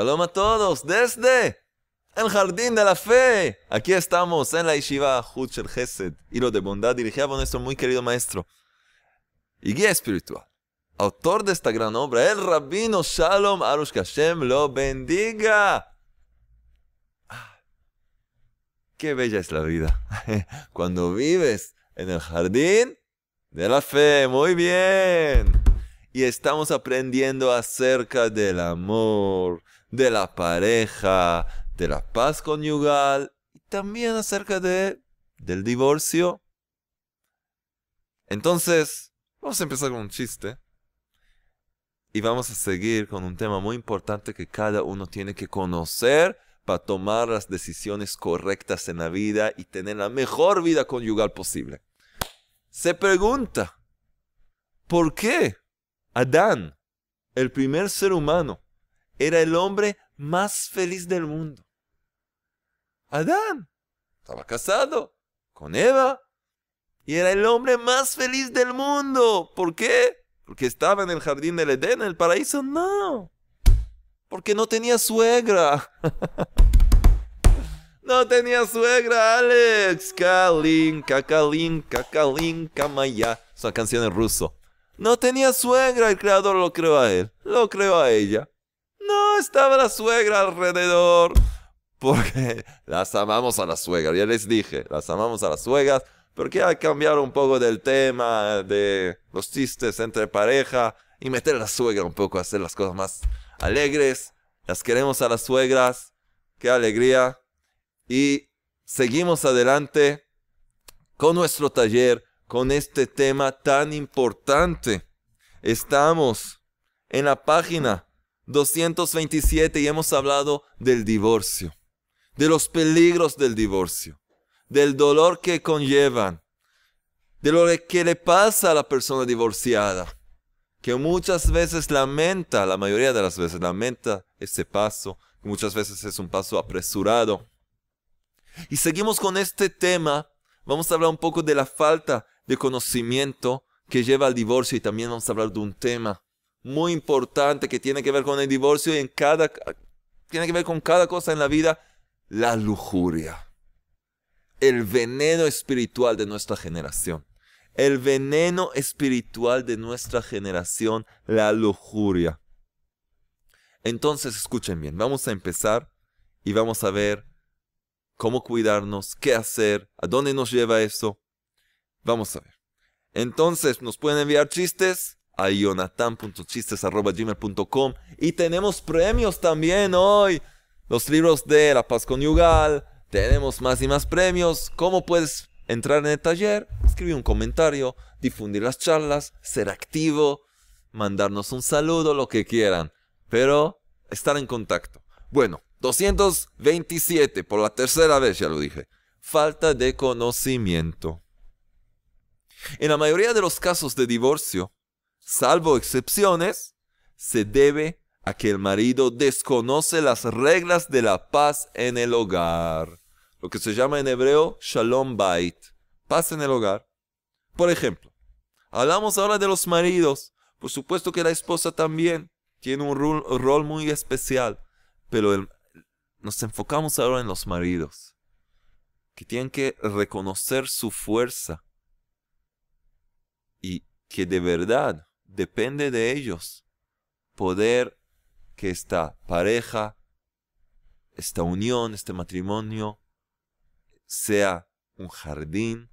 Shalom a todos desde el Jardín de la Fe. Aquí estamos en la Yeshiva Huchel Gesed, hilo de bondad dirigida por nuestro muy querido maestro y guía espiritual, autor de esta gran obra, el Rabino Shalom Arush Hashem lo bendiga. Ah, qué bella es la vida cuando vives en el Jardín de la Fe. Muy bien y estamos aprendiendo acerca del amor, de la pareja, de la paz conyugal y también acerca de del divorcio. Entonces, vamos a empezar con un chiste y vamos a seguir con un tema muy importante que cada uno tiene que conocer para tomar las decisiones correctas en la vida y tener la mejor vida conyugal posible. Se pregunta, ¿por qué Adán, el primer ser humano, era el hombre más feliz del mundo. Adán estaba casado con Eva y era el hombre más feliz del mundo. ¿Por qué? Porque estaba en el jardín del Edén, en el paraíso. No. Porque no tenía suegra. no tenía suegra, Alex. Kalin, kakalin, kakalin, kamaya. Es una canción en ruso. No tenía suegra, el creador lo creó a él, lo creó a ella. Estaba la suegra alrededor, porque las amamos a las suegras, ya les dije, las amamos a las suegras, porque hay que cambiar un poco del tema de los chistes entre pareja y meter a la suegra un poco a hacer las cosas más alegres. Las queremos a las suegras, qué alegría. Y seguimos adelante con nuestro taller con este tema tan importante. Estamos en la página 227 y hemos hablado del divorcio, de los peligros del divorcio, del dolor que conllevan, de lo que le pasa a la persona divorciada, que muchas veces lamenta, la mayoría de las veces lamenta ese paso, muchas veces es un paso apresurado. Y seguimos con este tema, vamos a hablar un poco de la falta de conocimiento que lleva al divorcio y también vamos a hablar de un tema muy importante que tiene que ver con el divorcio y en cada tiene que ver con cada cosa en la vida, la lujuria. El veneno espiritual de nuestra generación. El veneno espiritual de nuestra generación, la lujuria. Entonces, escuchen bien, vamos a empezar y vamos a ver cómo cuidarnos, qué hacer, a dónde nos lleva eso. Vamos a ver. Entonces nos pueden enviar chistes a jonathan.chistes.gmail.com y tenemos premios también hoy. Los libros de La Paz Conyugal. Tenemos más y más premios. ¿Cómo puedes entrar en el taller? Escribir un comentario, difundir las charlas, ser activo, mandarnos un saludo, lo que quieran. Pero estar en contacto. Bueno, 227, por la tercera vez ya lo dije. Falta de conocimiento. En la mayoría de los casos de divorcio, salvo excepciones, se debe a que el marido desconoce las reglas de la paz en el hogar, lo que se llama en hebreo shalom bait, paz en el hogar. Por ejemplo, hablamos ahora de los maridos, por supuesto que la esposa también tiene un rol, muy especial, pero nos enfocamos ahora en los maridos, que tienen que reconocer su fuerza, y que de verdad depende de ellos poder que esta pareja, esta unión, este matrimonio sea un jardín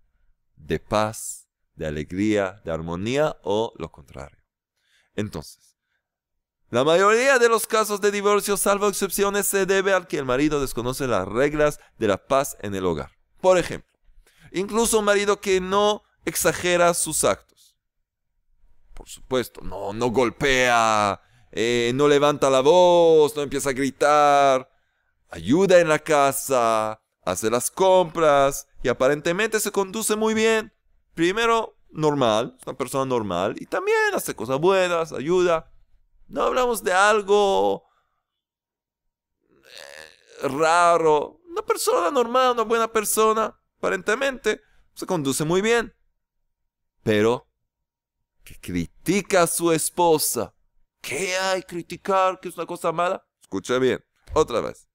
de paz, de alegría, de armonía o lo contrario. Entonces, la mayoría de los casos de divorcio, salvo excepciones, se debe al que el marido desconoce las reglas de la paz en el hogar. Por ejemplo, incluso un marido que no exagera sus actos por supuesto, no, no golpea, eh, no levanta la voz, no empieza a gritar, ayuda en la casa, hace las compras y aparentemente se conduce muy bien. Primero, normal, es una persona normal y también hace cosas buenas, ayuda. No hablamos de algo eh, raro. Una persona normal, una buena persona, aparentemente se conduce muy bien. Pero que critica a su esposa. ¿Qué hay criticar? ¿Que es una cosa mala? Escucha bien, otra vez.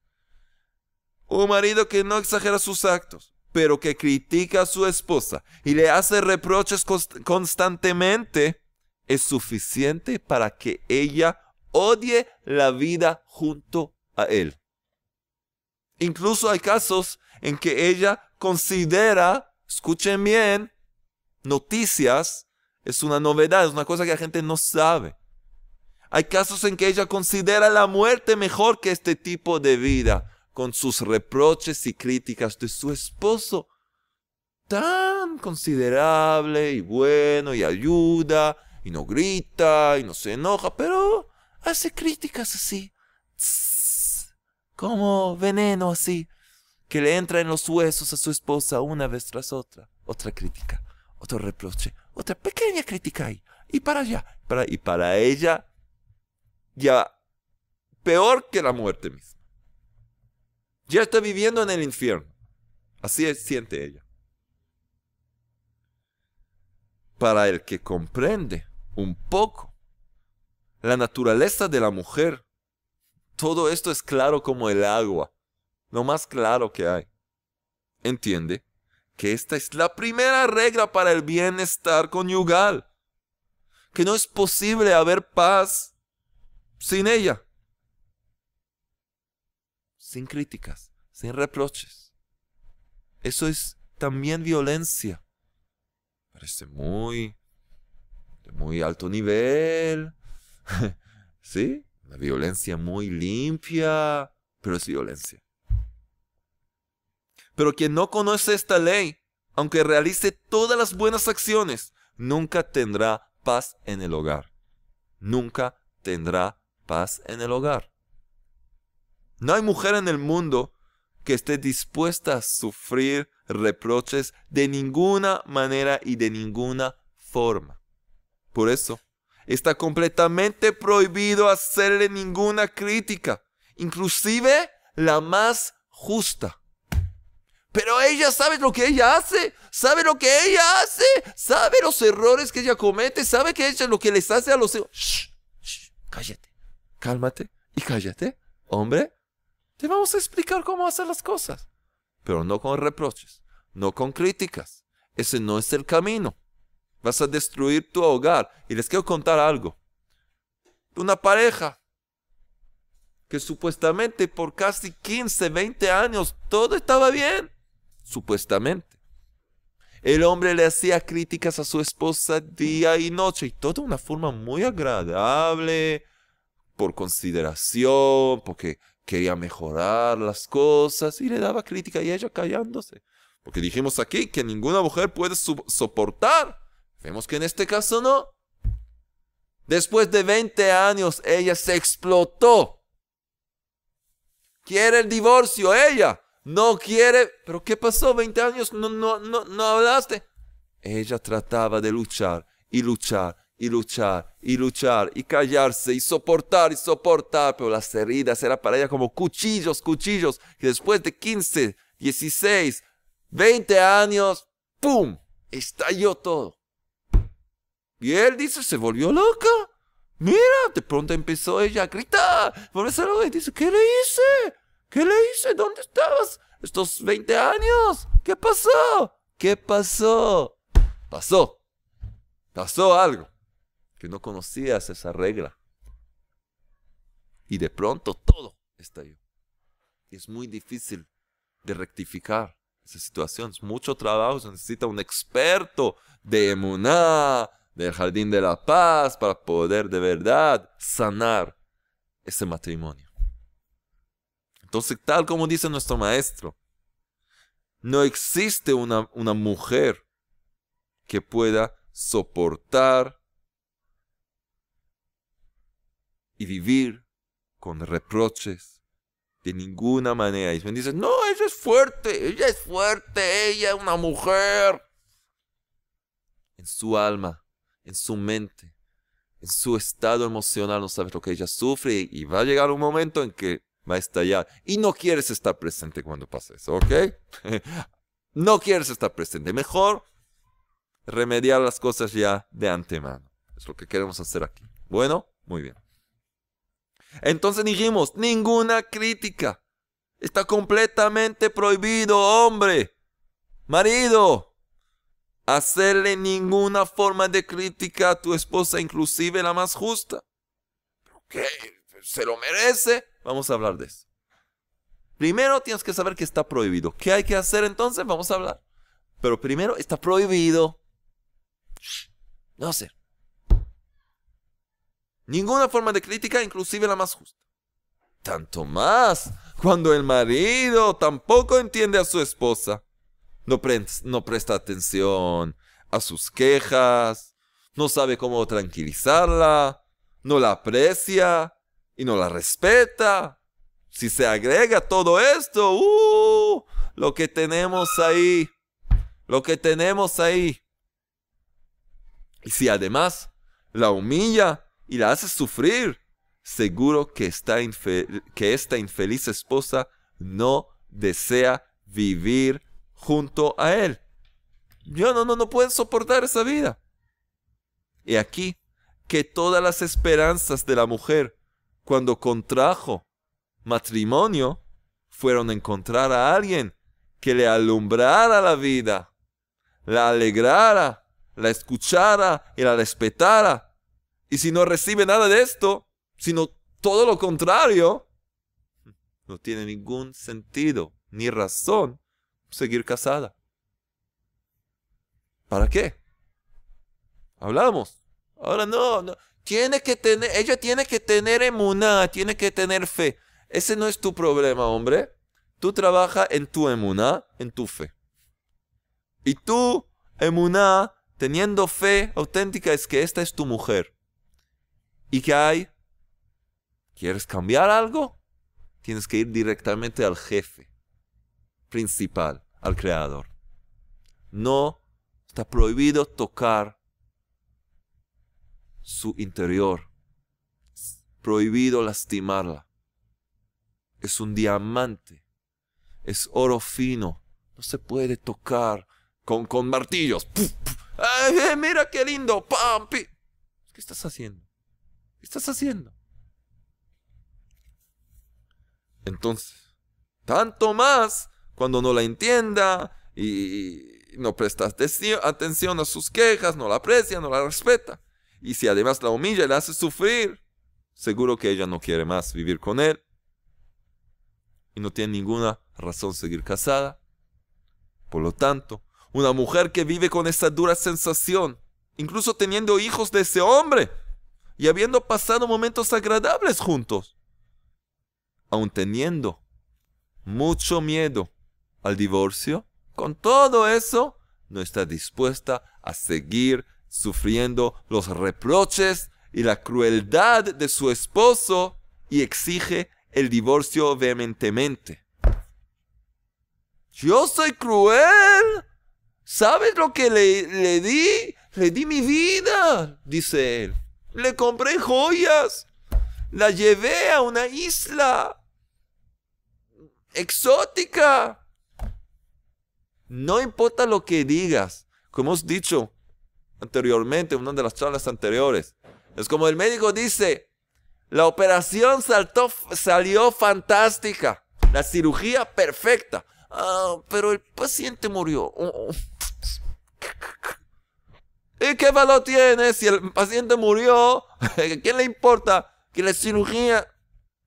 Un marido que no exagera sus actos, pero que critica a su esposa y le hace reproches constantemente, es suficiente para que ella odie la vida junto a él. Incluso hay casos en que ella considera, escuchen bien, noticias, es una novedad, es una cosa que la gente no sabe. Hay casos en que ella considera la muerte mejor que este tipo de vida, con sus reproches y críticas de su esposo, tan considerable y bueno y ayuda y no grita y no se enoja, pero hace críticas así, como veneno así, que le entra en los huesos a su esposa una vez tras otra. Otra crítica, otro reproche, otra pequeña crítica ahí, y para allá, y para ella, ya peor que la muerte misma. Ya está viviendo en el infierno. Así siente ella. Para el que comprende un poco la naturaleza de la mujer, todo esto es claro como el agua, lo más claro que hay. Entiende que esta es la primera regla para el bienestar conyugal, que no es posible haber paz sin ella, sin críticas, sin reproches. Eso es también violencia. Parece muy de muy alto nivel. ¿Sí? La violencia muy limpia, pero es violencia. Pero quien no conoce esta ley, aunque realice todas las buenas acciones, nunca tendrá paz en el hogar. Nunca tendrá paz en el hogar. No hay mujer en el mundo que esté dispuesta a sufrir reproches de ninguna manera y de ninguna forma. Por eso, está completamente prohibido hacerle ninguna crítica, inclusive la más justa. Pero ella sabe lo que ella hace, sabe lo que ella hace, sabe los errores que ella comete, sabe que ella lo que les hace a los hijos. Shh, cállate, cálmate y cállate. Hombre, te vamos a explicar cómo hacer las cosas, pero no con reproches, no con críticas. Ese no es el camino. Vas a destruir tu hogar. Y les quiero contar algo. Una pareja que supuestamente por casi 15, 20 años todo estaba bien. Supuestamente. El hombre le hacía críticas a su esposa día y noche y todo de una forma muy agradable, por consideración, porque quería mejorar las cosas y le daba crítica y ella callándose. Porque dijimos aquí que ninguna mujer puede soportar Vemos que en este caso no. Después de 20 años ella se explotó. Quiere el divorcio ella. No quiere. Pero ¿qué pasó? 20 años no, no, no, no hablaste. Ella trataba de luchar y luchar y luchar y luchar y callarse y soportar y soportar. Pero las heridas eran para ella como cuchillos, cuchillos. Que después de 15, 16, 20 años, ¡pum! Estalló todo. Y él dice, se volvió loca. Mira, de pronto empezó ella a gritar. y dice, ¿qué le hice? ¿Qué le hice? ¿Dónde estabas estos 20 años? ¿Qué pasó? ¿Qué pasó? Pasó. Pasó algo. Que no conocías esa regla. Y de pronto todo estalló. Y es muy difícil de rectificar esa situación. Es mucho trabajo. Se necesita un experto de emuná, del jardín de la paz para poder de verdad sanar ese matrimonio. Entonces, tal como dice nuestro maestro, no existe una, una mujer que pueda soportar y vivir con reproches de ninguna manera. Y me dice, no, ella es fuerte, ella es fuerte, ella es una mujer. En su alma en su mente, en su estado emocional, no sabes lo que ella sufre y va a llegar un momento en que va a estallar. Y no quieres estar presente cuando pase eso, ¿ok? no quieres estar presente. Mejor remediar las cosas ya de antemano. Es lo que queremos hacer aquí. Bueno, muy bien. Entonces dijimos, ninguna crítica. Está completamente prohibido, hombre, marido, hacerle ninguna forma de crítica a tu esposa, inclusive la más justa. ¿Qué? ¿Se lo merece? Vamos a hablar de eso. Primero tienes que saber que está prohibido. ¿Qué hay que hacer entonces? Vamos a hablar. Pero primero está prohibido. No sé. Ninguna forma de crítica, inclusive la más justa. Tanto más cuando el marido tampoco entiende a su esposa. No, no presta atención a sus quejas, no sabe cómo tranquilizarla, no la aprecia y no la respeta. Si se agrega todo esto, uh, lo que tenemos ahí, lo que tenemos ahí. Y si además la humilla y la hace sufrir, seguro que, que esta infeliz esposa no desea vivir junto a él. Yo no, no, no puedo soportar esa vida. Y aquí que todas las esperanzas de la mujer cuando contrajo matrimonio fueron encontrar a alguien que le alumbrara la vida, la alegrara, la escuchara y la respetara. Y si no recibe nada de esto, sino todo lo contrario, no tiene ningún sentido ni razón seguir casada. ¿Para qué? Hablamos. Ahora no, no. Tiene que tener, ella tiene que tener emuná, tiene que tener fe. Ese no es tu problema, hombre. Tú trabajas en tu emuná, en tu fe. Y tú, emuná, teniendo fe auténtica, es que esta es tu mujer. ¿Y qué hay? ¿Quieres cambiar algo? Tienes que ir directamente al jefe principal, al creador. No está prohibido tocar su interior. Prohibido lastimarla. Es un diamante. Es oro fino. No se puede tocar con, con martillos. ¡Ay, eh, mira qué lindo! ¡Pam! ¿Qué estás haciendo? ¿Qué estás haciendo? Entonces, tanto más cuando no la entienda y no presta atención a sus quejas, no la aprecia, no la respeta. Y si además la humilla y la hace sufrir, seguro que ella no quiere más vivir con él. Y no tiene ninguna razón seguir casada. Por lo tanto, una mujer que vive con esa dura sensación, incluso teniendo hijos de ese hombre y habiendo pasado momentos agradables juntos, aun teniendo mucho miedo al divorcio, con todo eso, no está dispuesta a seguir sufriendo los reproches y la crueldad de su esposo y exige el divorcio vehementemente. Yo soy cruel. ¿Sabes lo que le, le di? Le di mi vida, dice él. Le compré joyas. La llevé a una isla exótica. No importa lo que digas, como hemos dicho anteriormente, en una de las charlas anteriores. Es como el médico dice, la operación saltó, salió fantástica, la cirugía perfecta, ah, pero el paciente murió. Oh, oh. ¿Y qué valor tiene si el paciente murió? ¿A quién le importa que la cirugía...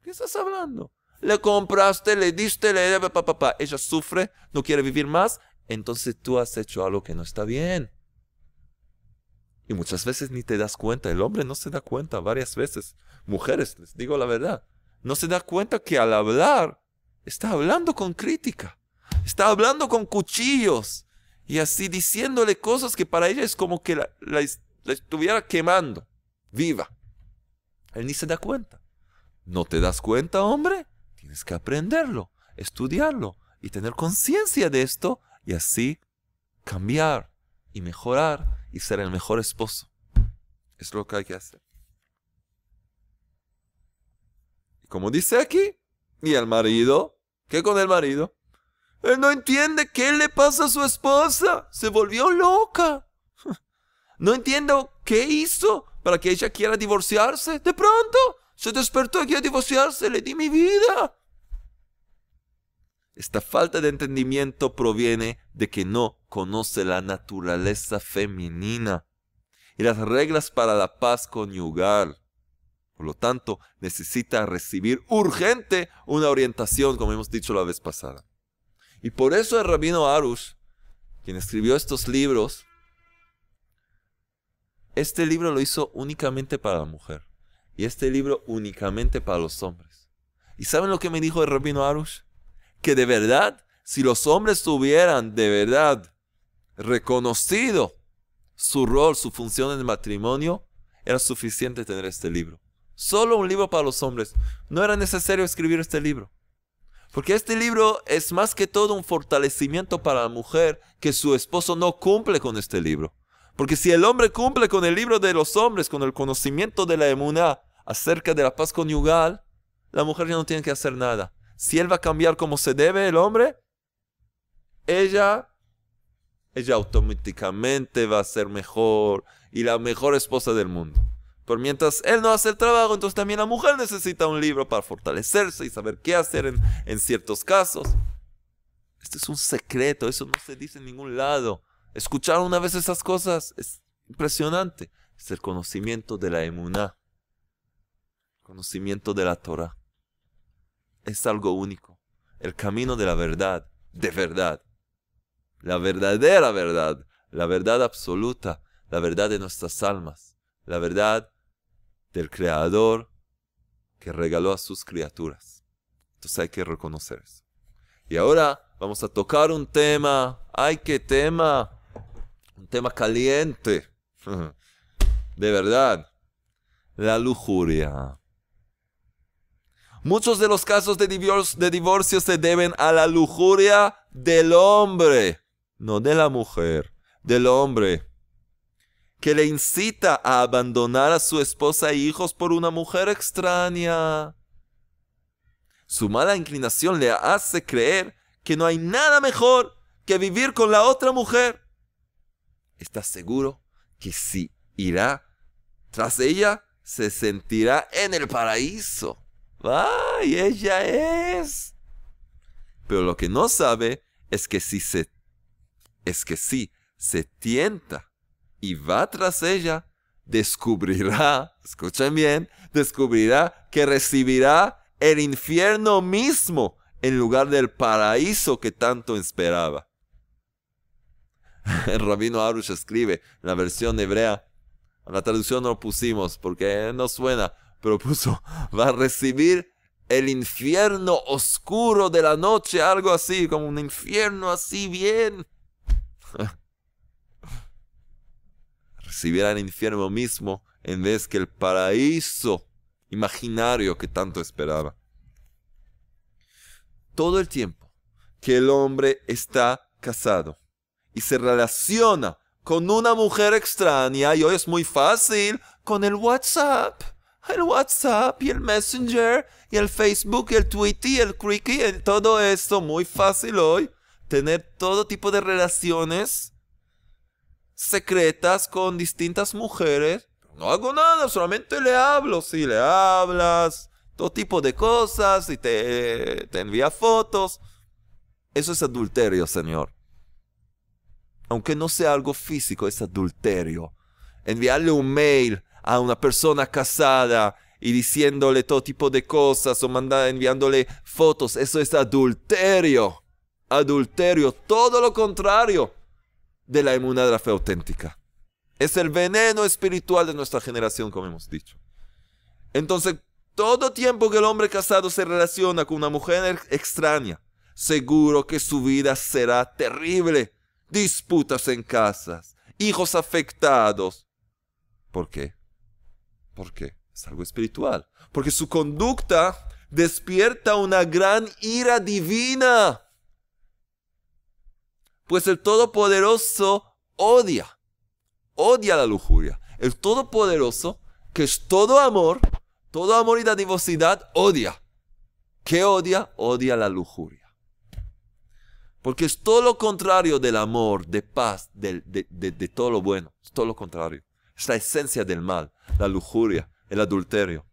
¿Qué estás hablando? le compraste, le diste, le papá, papá. Ella sufre, no quiere vivir más, entonces tú has hecho algo que no está bien. Y muchas veces ni te das cuenta, el hombre no se da cuenta varias veces. Mujeres, les digo la verdad, no se da cuenta que al hablar está hablando con crítica, está hablando con cuchillos y así diciéndole cosas que para ella es como que la, estuviera quemando, viva. Él ni se da cuenta. ¿No te das cuenta, hombre? Tienes que aprenderlo, estudiarlo y tener conciencia de esto y así cambiar y mejorar y ser el mejor esposo. Es lo que hay que hacer. Y como dice aquí, y el marido, ¿qué con el marido? Él no entiende qué le pasa a su esposa. Se volvió loca. No entiendo qué hizo para que ella quiera divorciarse. De pronto, Se despertó y quiere divorciarse, le di mi vida. Esta falta de entendimiento proviene de que no conoce la naturaleza femenina y las reglas para la paz conyugal. Por lo tanto, necesita recibir urgente una orientación, como hemos dicho la vez pasada. Y por eso el rabino Arush, quien escribió estos libros, este libro lo hizo únicamente para la mujer y este libro únicamente para los hombres. ¿Y saben lo que me dijo el rabino Arush? Que de verdad, si los hombres tuvieran de verdad reconocido su rol, su función en el matrimonio, era suficiente tener este libro. Solo un libro para los hombres. No era necesario escribir este libro. Porque este libro es más que todo un fortalecimiento para la mujer que su esposo no cumple con este libro. Porque si el hombre cumple con el libro de los hombres, con el conocimiento de la emuná acerca de la paz conyugal, la mujer ya no tiene que hacer nada. Si él va a cambiar como se debe el hombre, ella, ella automáticamente va a ser mejor y la mejor esposa del mundo. Pero mientras él no hace el trabajo, entonces también la mujer necesita un libro para fortalecerse y saber qué hacer en, en ciertos casos. Este es un secreto, eso no se dice en ningún lado. Escuchar una vez esas cosas es impresionante. Es el conocimiento de la emuná, conocimiento de la Torah. Es algo único. El camino de la verdad, de verdad. La verdadera verdad, la verdad absoluta, la verdad de nuestras almas, la verdad del Creador que regaló a sus criaturas. Entonces hay que reconocer eso. Y ahora vamos a tocar un tema. ¡Ay, qué tema! Un tema caliente. De verdad. La lujuria. Muchos de los casos de divorcio, se deben a la lujuria del hombre, no de la mujer, del hombre que le incita a abandonar a su esposa e hijos por una mujer extraña. Su mala inclinación le hace creer que no hay nada mejor que vivir con la otra mujer. Está seguro que si irá tras ella, se sentirá en el paraíso. ¡Ay, ella es! Pero lo que no sabe es que si se es que si se tienta y va tras ella, descubrirá, escuchen bien, descubrirá que recibirá el infierno mismo en lugar del paraíso que tanto esperaba. El rabino Arush escribe en la versión hebrea, la traducción no lo pusimos porque no suena, pero puso, va a recibir el infierno oscuro de la noche, algo así, como un infierno así bien recibiera el infierno mismo en vez que el paraíso imaginario que tanto esperaba. Todo el tiempo que el hombre está casado y se relaciona con una mujer extraña, y hoy es muy fácil, con el WhatsApp. El WhatsApp y el Messenger y el Facebook y el Twitter y el Creaky y todo esto, muy fácil hoy. Tener todo tipo de relaciones secretas con distintas mujeres. No hago nada, solamente le hablo. Si le hablas, todo tipo de cosas y te, te envía fotos. Eso es adulterio, Señor. Aunque no sea algo físico, es adulterio. Enviarle un mail a una persona casada y diciéndole todo tipo de cosas o mandar, enviándole fotos, eso es adulterio. Adulterio, todo lo contrario de la inmunidad de la fe auténtica. Es el veneno espiritual de nuestra generación, como hemos dicho. Entonces, todo tiempo que el hombre casado se relaciona con una mujer extraña, seguro que su vida será terrible. Disputas en casas, hijos afectados. ¿Por qué? ¿Por qué? Es algo espiritual. Porque su conducta despierta una gran ira divina pues el Todopoderoso odia, odia la lujuria. El Todopoderoso, que es todo amor, todo amor y dadivosidad, odia. ¿Qué odia? Odia la lujuria. Porque es todo lo contrario del amor, de paz, de, de, todo lo bueno. Es todo lo contrario. Es la esencia del mal, la lujuria, el adulterio.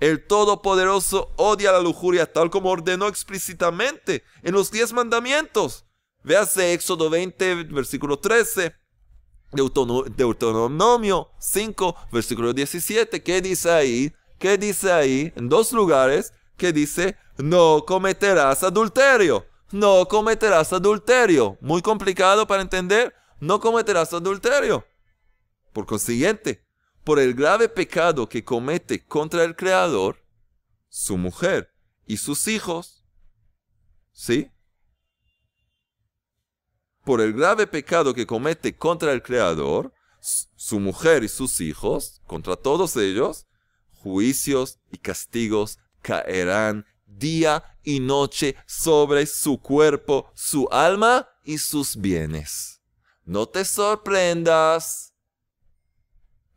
El Todopoderoso odia la lujuria tal como ordenó explícitamente en los diez mandamientos. Véase Éxodo 20, versículo 13. Deuteronomio 5, versículo 17. ¿Qué dice ahí? ¿Qué dice ahí? En dos lugares que dice, no cometerás adulterio. No cometerás adulterio. Muy complicado para entender. No cometerás adulterio. Por consiguiente, por el grave pecado que comete contra el Creador, su mujer y sus hijos, ¿sí? Por el grave pecado que comete contra el Creador, su mujer y sus hijos, contra todos ellos, juicios y castigos caerán día y noche sobre su cuerpo, su alma y sus bienes. No te sorprendas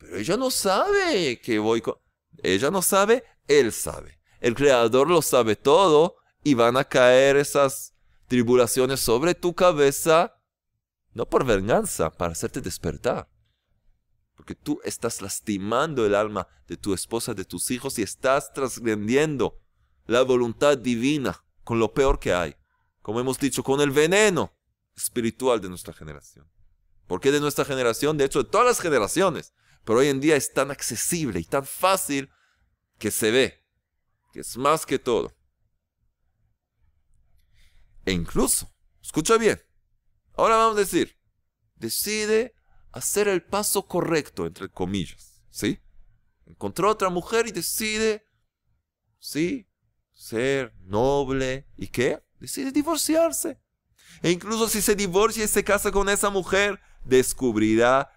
pero ella no sabe que voy con... Ella no sabe, él sabe. El Creador lo sabe todo y van a caer esas tribulaciones sobre tu cabeza, no por venganza, para hacerte despertar. Porque tú estás lastimando el alma de tu esposa, de tus hijos y estás transgrediendo la voluntad divina con lo peor que hay. Como hemos dicho, con el veneno espiritual de nuestra generación. ¿Por qué de nuestra generación? De hecho, de todas las generaciones. Pero hoy en día es tan accesible y tan fácil que se ve, que es más que todo. E incluso, escucha bien, ahora vamos a decir, decide hacer el paso correcto, entre comillas, ¿sí? Encontró otra mujer y decide, ¿sí? Ser noble y qué? Decide divorciarse. E incluso si se divorcia y se casa con esa mujer, descubrirá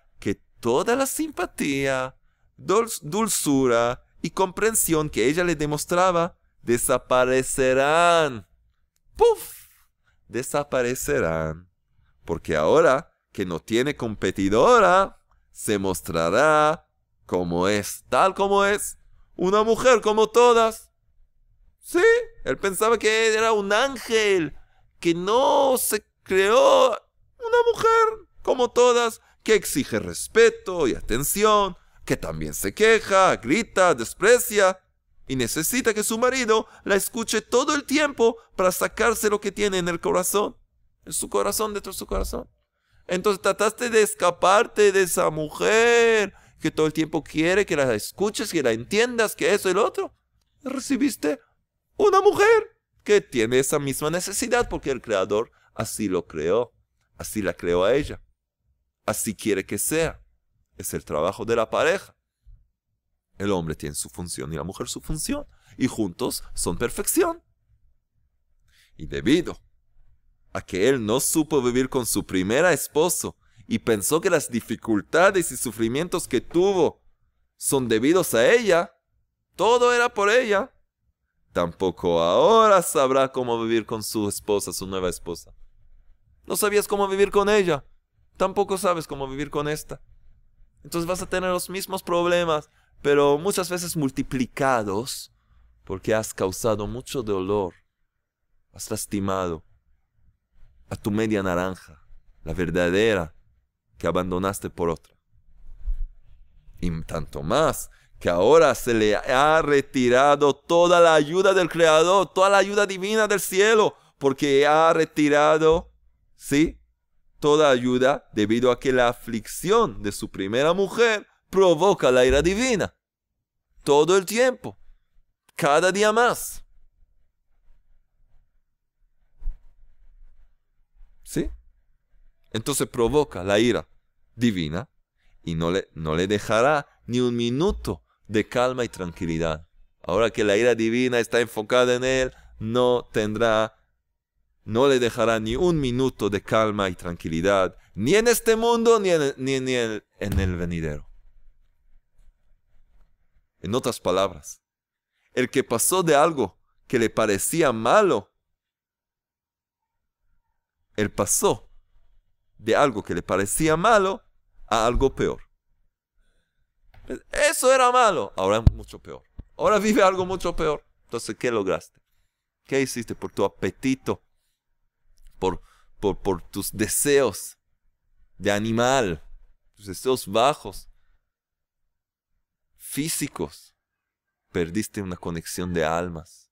toda la simpatía, dulzura y comprensión que ella le demostraba desaparecerán. ¡Puf! Desaparecerán. Porque ahora que no tiene competidora, se mostrará como es, tal como es, una mujer como todas. Sí, él pensaba que era un ángel, que no se creó una mujer como todas, que exige respeto y atención, que también se queja, grita, desprecia y necesita que su marido la escuche todo el tiempo para sacarse lo que tiene en el corazón, en su corazón, dentro de su corazón. Entonces trataste de escaparte de esa mujer que todo el tiempo quiere que la escuches, que la entiendas, que eso y lo otro. Recibiste una mujer que tiene esa misma necesidad porque el Creador así lo creó, así la creó a ella. Así quiere que sea. Es el trabajo de la pareja. El hombre tiene su función y la mujer su función. Y juntos son perfección. Y debido a que él no supo vivir con su primera esposo y pensó que las dificultades y sufrimientos que tuvo son debidos a ella, todo era por ella, tampoco ahora sabrá cómo vivir con su esposa, su nueva esposa. No sabías cómo vivir con ella tampoco sabes cómo vivir con esta. Entonces vas a tener los mismos problemas, pero muchas veces multiplicados, porque has causado mucho dolor, has lastimado a tu media naranja, la verdadera, que abandonaste por otra. Y tanto más que ahora se le ha retirado toda la ayuda del Creador, toda la ayuda divina del cielo, porque ha retirado, ¿sí? Toda ayuda debido a que la aflicción de su primera mujer provoca la ira divina. Todo el tiempo. Cada día más. ¿Sí? Entonces provoca la ira divina y no le, no le dejará ni un minuto de calma y tranquilidad. Ahora que la ira divina está enfocada en él, no tendrá no le dejará ni un minuto de calma y tranquilidad, ni en este mundo ni en, en el venidero. En otras palabras, el que pasó de algo que le parecía malo, él pasó de algo que le parecía malo a algo peor. Eso era malo, ahora mucho peor. Ahora vive algo mucho peor. Entonces, ¿qué lograste? ¿Qué hiciste por tu apetito por, por, tus deseos de animal, tus deseos bajos, físicos. perdiste una conexión de almas,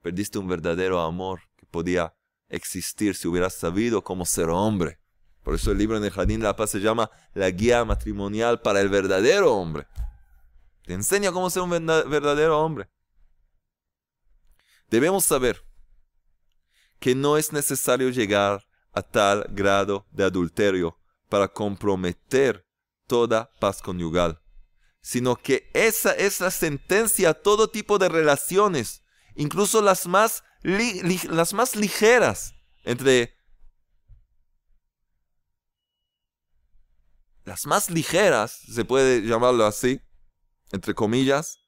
perdiste un verdadero amor que podía existir si hubieras sabido cómo ser hombre. Por eso el libro en el Jardín de la Paz se llama La Guía Matrimonial para el Verdadero Hombre. Te enseña cómo ser un verdadero hombre. Debemos saber que no es necesario llegar a tal grado de adulterio para comprometer toda paz conyugal, sino que esa es la sentencia a todo tipo de relaciones, incluso las más, las más ligeras entre las más ligeras, se puede llamarlo así, entre comillas,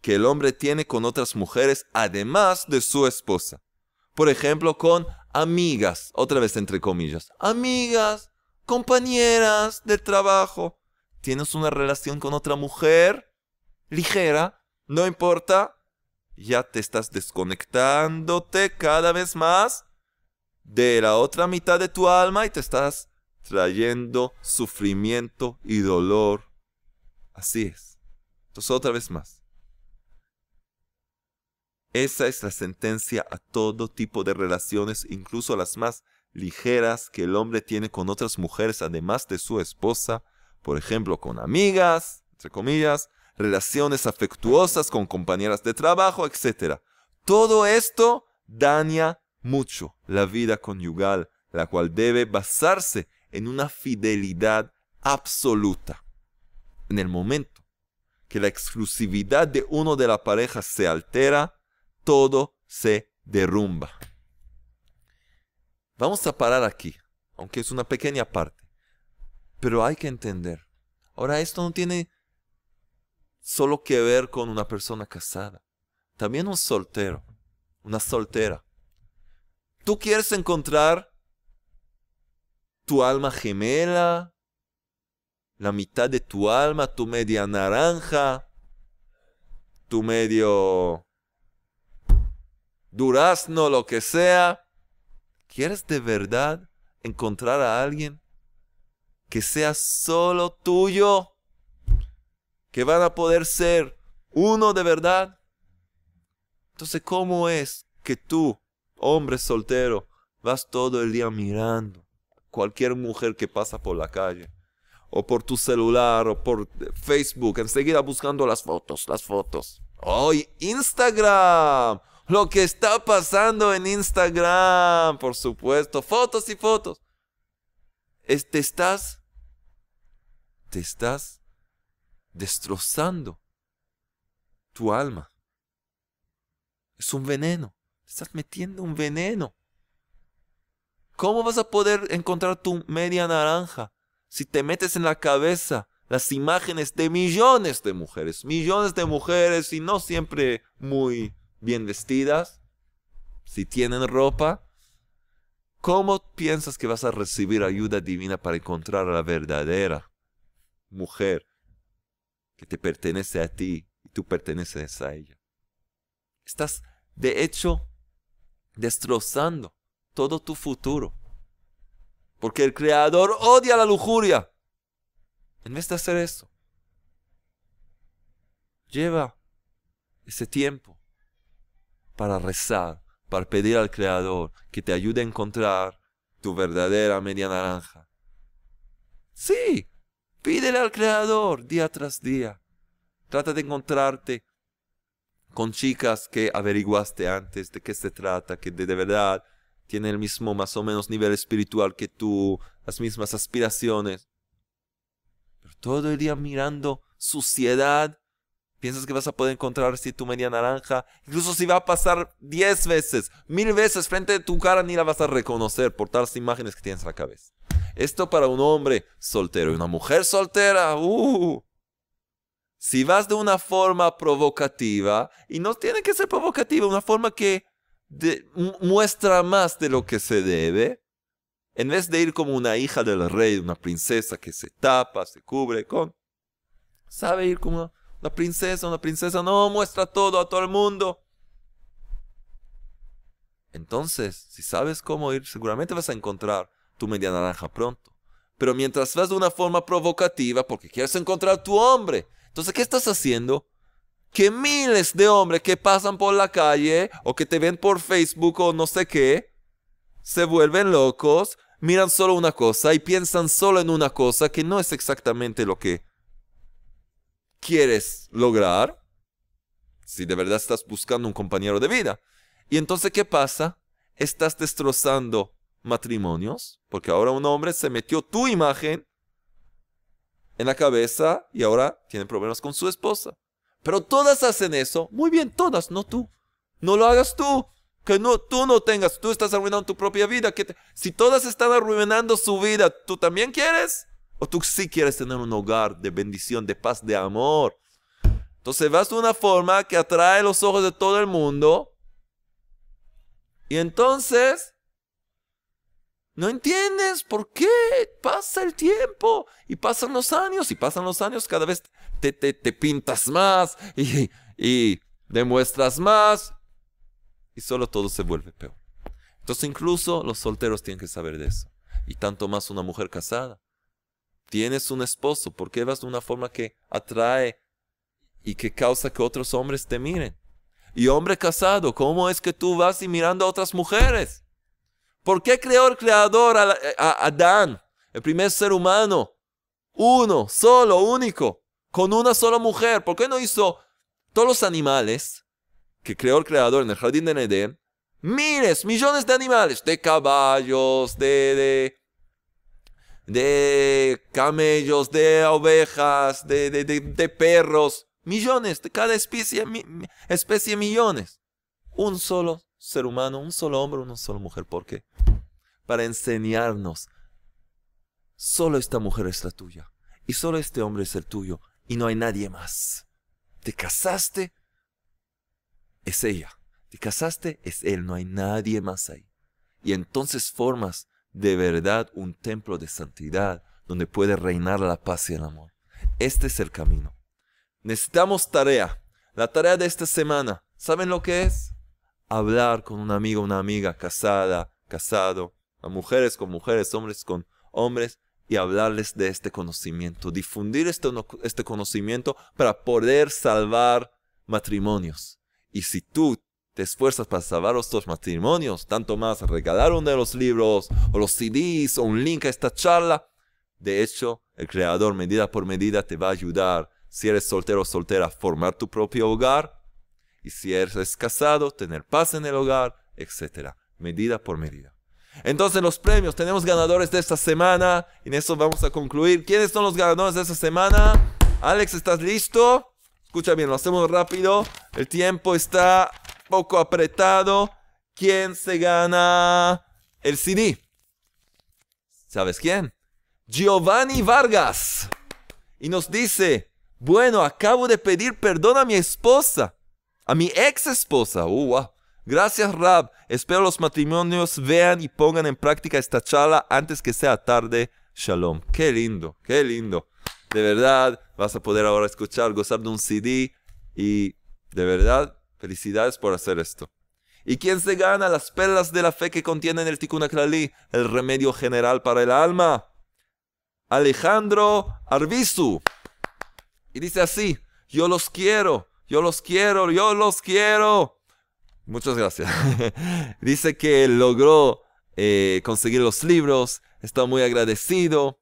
que el hombre tiene con otras mujeres además de su esposa. Por ejemplo, con amigas, otra vez entre comillas, amigas, compañeras de trabajo. Tienes una relación con otra mujer ligera, no importa, ya te estás desconectándote cada vez más de la otra mitad de tu alma y te estás trayendo sufrimiento y dolor. Así es. Entonces otra vez más. Esa es la sentencia a todo tipo de relaciones, incluso las más ligeras que el hombre tiene con otras mujeres, además de su esposa, por ejemplo, con amigas, entre comillas, relaciones afectuosas con compañeras de trabajo, etc. Todo esto daña mucho la vida conyugal, la cual debe basarse en una fidelidad absoluta. En el momento que la exclusividad de uno de la pareja se altera, todo se derrumba. Vamos a parar aquí, aunque es una pequeña parte. Pero hay que entender. Ahora, esto no tiene solo que ver con una persona casada. También un soltero, una soltera. Tú quieres encontrar tu alma gemela, la mitad de tu alma, tu media naranja, tu medio durazno, lo que sea. ¿Quieres de verdad encontrar a alguien que sea solo tuyo? Que van a poder ser uno de verdad. Entonces, ¿cómo es que tú, hombre soltero, vas todo el día mirando cualquier mujer que pasa por la calle? O por tu celular, o por Facebook, enseguida buscando las fotos, las fotos. ¡Hoy Instagram! Lo que está pasando en Instagram, por supuesto, fotos y fotos. te estás, te estás destrozando tu alma. Es un veneno. Te estás metiendo un veneno. ¿Cómo vas a poder encontrar tu media naranja si te metes en la cabeza las imágenes de millones de mujeres? Millones de mujeres y no siempre muy bien vestidas, si tienen ropa, ¿cómo piensas que vas a recibir ayuda divina para encontrar a la verdadera mujer que te pertenece a ti y tú perteneces a ella? Estás, de hecho, destrozando todo tu futuro. Porque el Creador odia la lujuria. En vez de hacer eso, lleva ese tiempo para rezar, para pedir al Creador que te ayude a encontrar tu verdadera media naranja. Sí, pídele al Creador día tras día. Trata de encontrarte con chicas que averiguaste antes de qué se trata, que de, verdad tienen el mismo más o menos nivel espiritual que tú, las mismas aspiraciones. Pero todo el día mirando suciedad ¿Piensas que vas a poder encontrar si tu media naranja? Incluso si va a pasar diez veces, mil veces frente a tu cara, ni la vas a reconocer por todas las imágenes que tienes en la cabeza. Esto para un hombre soltero y una mujer soltera. Uh, si vas de una forma provocativa, y no tiene que ser provocativa, una forma que muestra más de lo que se debe, en vez de ir como una hija del rey, una princesa que se tapa, se cubre con... Sabe ir como la princesa, una princesa no muestra todo a todo el mundo. Entonces, si sabes cómo ir, seguramente vas a encontrar tu media naranja pronto. Pero mientras vas de una forma provocativa, porque quieres encontrar tu hombre, entonces, ¿qué estás haciendo? que miles de hombres que pasan por la calle o que te ven por Facebook o no sé qué, se vuelven locos, miran solo una cosa y piensan solo en una cosa que no es exactamente lo que quieres lograr, si de verdad estás buscando un compañero de vida. Y entonces, ¿qué pasa? Estás destrozando matrimonios, porque ahora un hombre se metió tu imagen en la cabeza y ahora tiene problemas con su esposa. Pero todas hacen eso. Muy bien, todas, no tú. No lo hagas tú. Que no, tú no tengas, tú estás arruinando tu propia vida. Que si todas están arruinando su vida, ¿tú también quieres? ¿O tú sí quieres tener un hogar de bendición, de paz, de amor? Entonces vas de una forma que atrae los ojos de todo el mundo. Y entonces no entiendes por qué pasa el tiempo y pasan los años y pasan los años, cada vez te, te, te pintas más y, y demuestras más y solo todo se vuelve peor. Entonces incluso los solteros tienen que saber de eso. Y tanto más una mujer casada. Tienes un esposo, ¿por qué vas de una forma que atrae y que causa que otros hombres te miren? Y hombre casado, ¿cómo es que tú vas y mirando a otras mujeres? ¿Por qué creó el creador a, a Adán, el primer ser humano? Uno, solo, único, con una sola mujer. ¿Por qué no hizo todos los animales que creó el creador en el jardín de Edén? Miles, millones de animales, de caballos, de, de, de camellos, de ovejas, de, de, de, perros, millones, de cada especie, especie millones. Un solo ser humano, un solo hombre, una sola mujer. ¿Por qué? Para enseñarnos, solo esta mujer es la tuya y solo este hombre es el tuyo y no hay nadie más. Te casaste, es ella. Te casaste, es él, no hay nadie más ahí. Y entonces formas de verdad un templo de santidad donde puede reinar la paz y el amor. Este es el camino. Necesitamos tarea. La tarea de esta semana, ¿saben lo que es? hablar con un amigo, una amiga casada, casado, a mujeres con mujeres, hombres con hombres, y hablarles de este conocimiento, difundir este, este conocimiento para poder salvar matrimonios. Y si tú te esfuerzas para salvar estos matrimonios, tanto más regalar uno de los libros, o los CDs, o un link a esta charla, de hecho, el creador medida por medida te va a ayudar, si eres soltero o soltera, a formar tu propio hogar y si eres casado, tener paz en el hogar, etc. Medida por medida. Entonces los premios, tenemos ganadores de esta semana y en eso vamos a concluir. ¿Quiénes son los ganadores de esta semana? Alex, ¿estás listo? Escucha bien, lo hacemos rápido. El tiempo está poco apretado. ¿Quién se gana el CD? ¿Sabes quién? Giovanni Vargas. Y nos dice, bueno, acabo de pedir perdón a mi esposa a mi ex esposa. Uh, Gracias, Rab. Espero los matrimonios vean y pongan en práctica esta charla antes que sea tarde. Shalom. Qué lindo, qué lindo. De verdad, vas a poder ahora escuchar, gozar de un CD y de verdad, felicidades por hacer esto. ¿Y quién se gana las perlas de la fe que contienen el Tikkun Aklali, el remedio general para el alma? Alejandro Arbizu. Y dice así, yo los quiero yo los quiero, yo los quiero. Muchas gracias. Dice que logró eh, conseguir los libros, está muy agradecido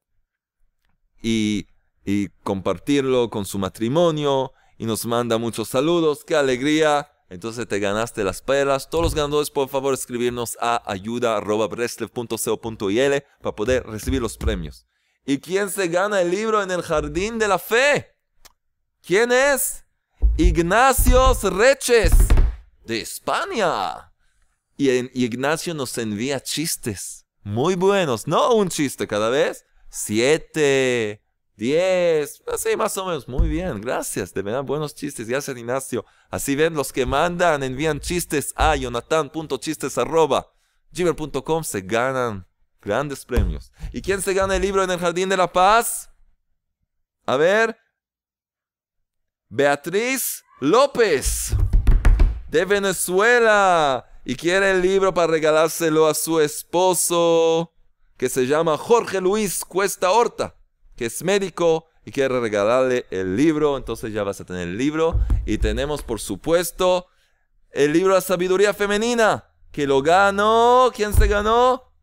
y, y compartirlo con su matrimonio y nos manda muchos saludos. ¡Qué alegría! Entonces te ganaste las perlas. Todos los ganadores, por favor, escribirnos a ayuda.breslev.co.il para poder recibir los premios. ¿Y quién se gana el libro en el jardín de la fe? ¿Quién es? Ignacio Reches de España. Y Ignacio nos envía chistes muy buenos, no un chiste cada vez, siete, diez, así más o menos. Muy bien, gracias, de verdad, buenos chistes. Gracias, Ignacio. Así ven, los que mandan, envían chistes a jonathan.chistes.gmail.com se ganan grandes premios. ¿Y quién se gana el libro en el Jardín de la Paz? A ver, Beatriz López de Venezuela y quiere el libro para regalárselo a su esposo que se llama Jorge Luis Cuesta Horta, que es médico y quiere regalarle el libro, entonces ya vas a tener el libro. Y tenemos, por supuesto, el libro de la sabiduría femenina, que lo ganó. ¿Quién se ganó?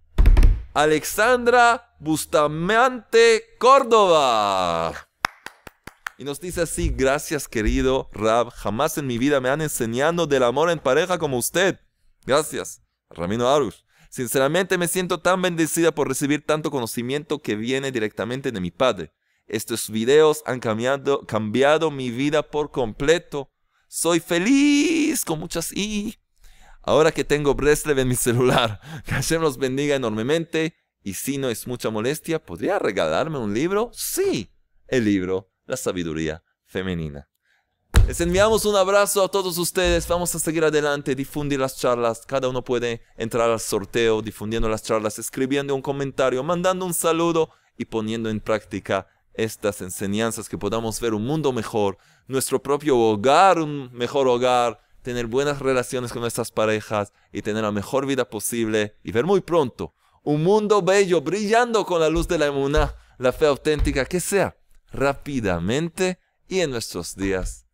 Alexandra Bustamante Córdoba. Y nos dice así, gracias querido Rab, jamás en mi vida me han enseñado del amor en pareja como usted. Gracias, Ramino Arus. Sinceramente me siento tan bendecida por recibir tanto conocimiento que viene directamente de mi padre. Estos videos han cambiado, mi vida por completo. Soy feliz con muchas i. Ahora que tengo Breslev en mi celular, que Hashem los bendiga enormemente. Y si no es mucha molestia, ¿podría regalarme un libro? Sí, el libro La sabiduría femenina. Les enviamos un abrazo a todos ustedes. Vamos a seguir adelante, difundir las charlas. Cada uno puede entrar al sorteo, difundiendo las charlas, escribiendo un comentario, mandando un saludo y poniendo en práctica estas enseñanzas, que podamos ver un mundo mejor, nuestro propio hogar, un mejor hogar, tener buenas relaciones con nuestras parejas y tener la mejor vida posible y ver muy pronto un mundo bello brillando con la luz de la emuná, la fe auténtica, que sea rápidamente y en nuestros días